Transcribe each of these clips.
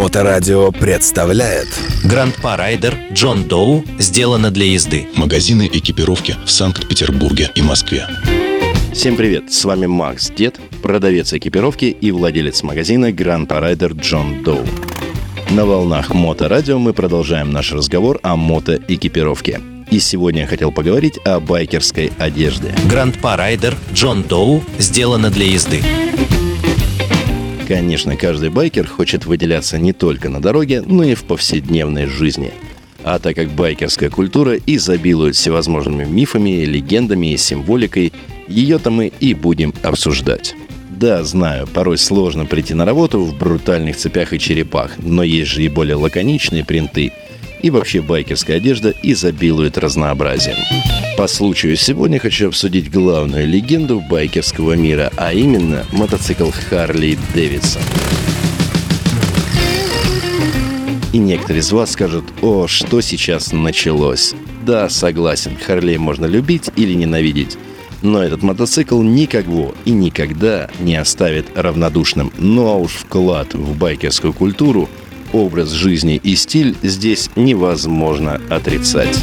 Моторадио представляет Гранд-па Райдер Джон Доу сделано для езды. Магазины экипировки в Санкт-Петербурге и Москве. Всем привет, с вами Макс Дед, продавец экипировки и владелец магазина Grand Rider Джон Доу. На волнах Моторадио мы продолжаем наш разговор о мотоэкипировке. И сегодня я хотел поговорить о байкерской одежде. Гранд-па Райдер Джон Доу сделано для езды. Конечно, каждый байкер хочет выделяться не только на дороге, но и в повседневной жизни. А так как байкерская культура изобилует всевозможными мифами, легендами и символикой, ее-то мы и будем обсуждать. Да, знаю, порой сложно прийти на работу в брутальных цепях и черепах, но есть же и более лаконичные принты – и вообще байкерская одежда изобилует разнообразием. По случаю сегодня хочу обсудить главную легенду байкерского мира, а именно мотоцикл Харли Дэвидсон. И некоторые из вас скажут, о, что сейчас началось. Да, согласен, Харлей можно любить или ненавидеть. Но этот мотоцикл никого и никогда не оставит равнодушным. Ну а уж вклад в байкерскую культуру – образ жизни и стиль здесь невозможно отрицать.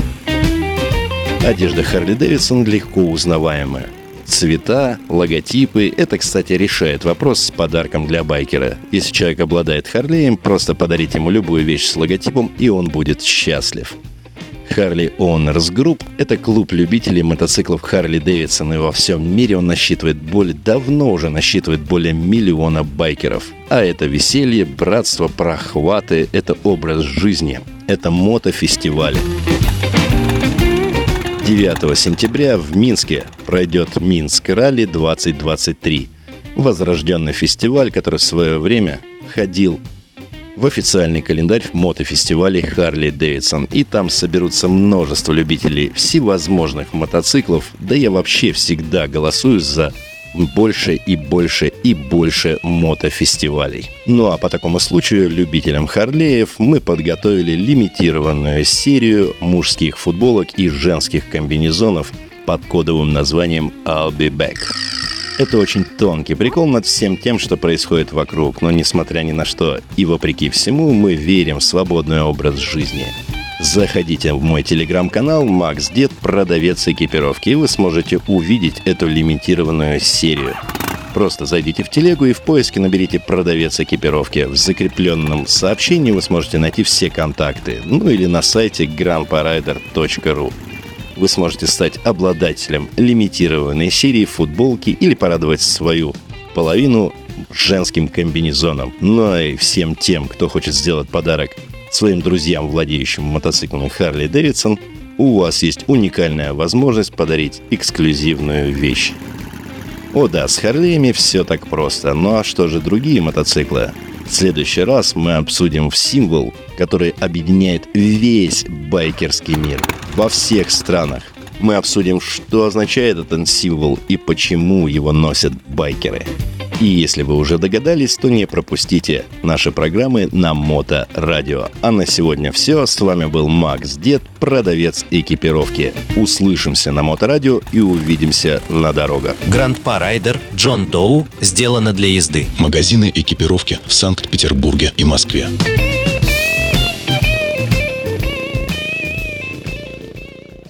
Одежда Харли Дэвидсон легко узнаваемая. Цвета, логотипы – это, кстати, решает вопрос с подарком для байкера. Если человек обладает Харлеем, просто подарить ему любую вещь с логотипом, и он будет счастлив. Harley Owners Group – это клуб любителей мотоциклов Дэвидсон, и во всем мире он насчитывает более, давно уже насчитывает более миллиона байкеров. А это веселье, братство, прохваты – это образ жизни, это мотофестивали. 9 сентября в Минске пройдет Минск Ралли 2023. Возрожденный фестиваль, который в свое время входил в официальный календарь мотофестивалей Харли Дэвидсон. И там соберутся множество любителей всевозможных мотоциклов. Да я вообще всегда голосую за больше и больше и больше мотофестивалей. Ну а по такому случаю любителям Харлеев мы подготовили лимитированную серию мужских футболок и женских комбинезонов под кодовым названием «I'll be back». Это очень тонкий прикол над всем тем, что происходит вокруг, но несмотря ни на что и вопреки всему, мы верим в свободный образ жизни. Заходите в мой телеграм-канал Макс Дед, продавец экипировки, и вы сможете увидеть эту лимитированную серию. Просто зайдите в телегу и в поиске наберите «Продавец экипировки». В закрепленном сообщении вы сможете найти все контакты, ну или на сайте grandparider.ru вы сможете стать обладателем лимитированной серии футболки или порадовать свою половину женским комбинезоном. Ну и всем тем, кто хочет сделать подарок своим друзьям, владеющим мотоциклом Харли Дэвидсон, у вас есть уникальная возможность подарить эксклюзивную вещь. О да, с Харлеями все так просто. Ну а что же другие мотоциклы? В следующий раз мы обсудим символ, который объединяет весь байкерский мир во всех странах. Мы обсудим, что означает этот символ и почему его носят байкеры. И если вы уже догадались, то не пропустите наши программы на Мото Радио. А на сегодня все. С вами был Макс Дед, продавец экипировки. Услышимся на Мото Радио и увидимся на дорогах. Гранд-па Райдер Джон Доу сделано для езды. Магазины экипировки в Санкт-Петербурге и Москве.